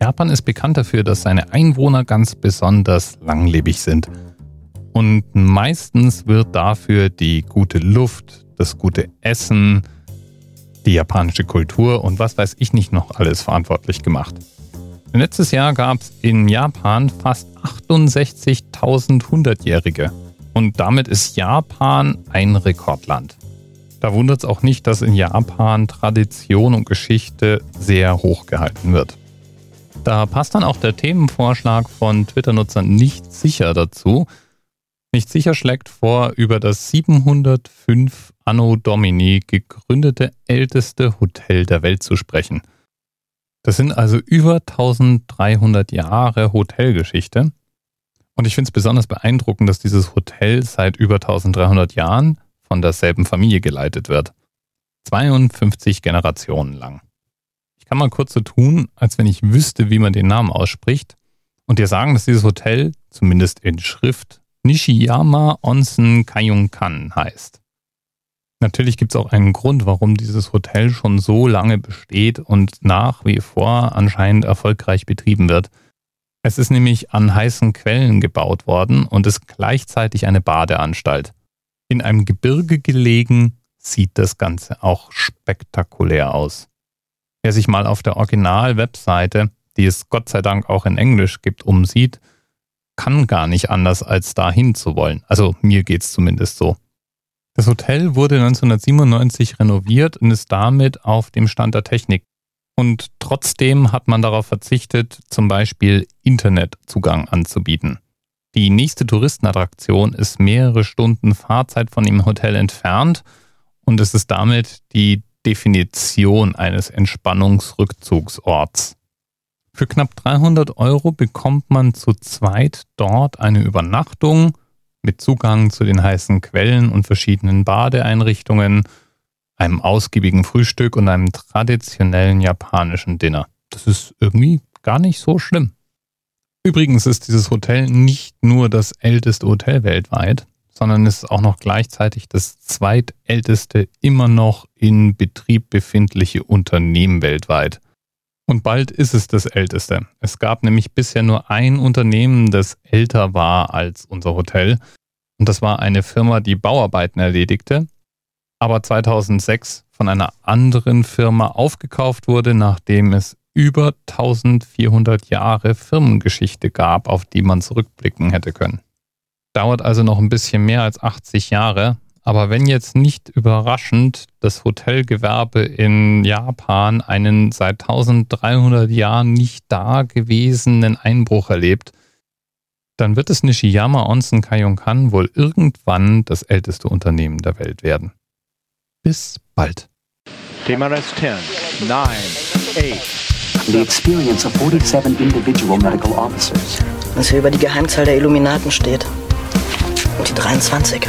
Japan ist bekannt dafür, dass seine Einwohner ganz besonders langlebig sind. Und meistens wird dafür die gute Luft, das gute Essen, die japanische Kultur und was weiß ich nicht noch alles verantwortlich gemacht. Letztes Jahr gab es in Japan fast 68.000 Hundertjährige. Und damit ist Japan ein Rekordland. Da wundert es auch nicht, dass in Japan Tradition und Geschichte sehr hoch gehalten wird. Da passt dann auch der Themenvorschlag von Twitter-Nutzern nicht sicher dazu. Nicht sicher schlägt vor, über das 705 Anno Domini gegründete älteste Hotel der Welt zu sprechen. Das sind also über 1300 Jahre Hotelgeschichte. Und ich finde es besonders beeindruckend, dass dieses Hotel seit über 1300 Jahren von derselben Familie geleitet wird. 52 Generationen lang. Kann mal kurz so tun, als wenn ich wüsste, wie man den Namen ausspricht und dir sagen, dass dieses Hotel, zumindest in Schrift, Nishiyama Onsen Kayunkan heißt. Natürlich gibt es auch einen Grund, warum dieses Hotel schon so lange besteht und nach wie vor anscheinend erfolgreich betrieben wird. Es ist nämlich an heißen Quellen gebaut worden und ist gleichzeitig eine Badeanstalt. In einem Gebirge gelegen sieht das Ganze auch spektakulär aus. Wer sich mal auf der Original-Webseite, die es Gott sei Dank auch in Englisch gibt, umsieht, kann gar nicht anders, als dahin zu wollen. Also mir geht's zumindest so. Das Hotel wurde 1997 renoviert und ist damit auf dem Stand der Technik. Und trotzdem hat man darauf verzichtet, zum Beispiel Internetzugang anzubieten. Die nächste Touristenattraktion ist mehrere Stunden Fahrzeit von dem Hotel entfernt und es ist damit die Definition eines Entspannungsrückzugsorts. Für knapp 300 Euro bekommt man zu zweit dort eine Übernachtung mit Zugang zu den heißen Quellen und verschiedenen Badeeinrichtungen, einem ausgiebigen Frühstück und einem traditionellen japanischen Dinner. Das ist irgendwie gar nicht so schlimm. Übrigens ist dieses Hotel nicht nur das älteste Hotel weltweit, sondern ist auch noch gleichzeitig das zweitälteste immer noch in Betrieb befindliche Unternehmen weltweit. Und bald ist es das älteste. Es gab nämlich bisher nur ein Unternehmen, das älter war als unser Hotel. Und das war eine Firma, die Bauarbeiten erledigte, aber 2006 von einer anderen Firma aufgekauft wurde, nachdem es über 1400 Jahre Firmengeschichte gab, auf die man zurückblicken hätte können. Dauert also noch ein bisschen mehr als 80 Jahre, aber wenn jetzt nicht überraschend das Hotelgewerbe in Japan einen seit 1300 Jahren nicht dagewesenen Einbruch erlebt, dann wird es Nishiyama Onsen Kayonkan wohl irgendwann das älteste Unternehmen der Welt werden. Bis bald. TMRS 10, 9, 8, the experience of 47 individual medical officers. Was hier über die Geheimzahl der Illuminaten steht. Und die 23.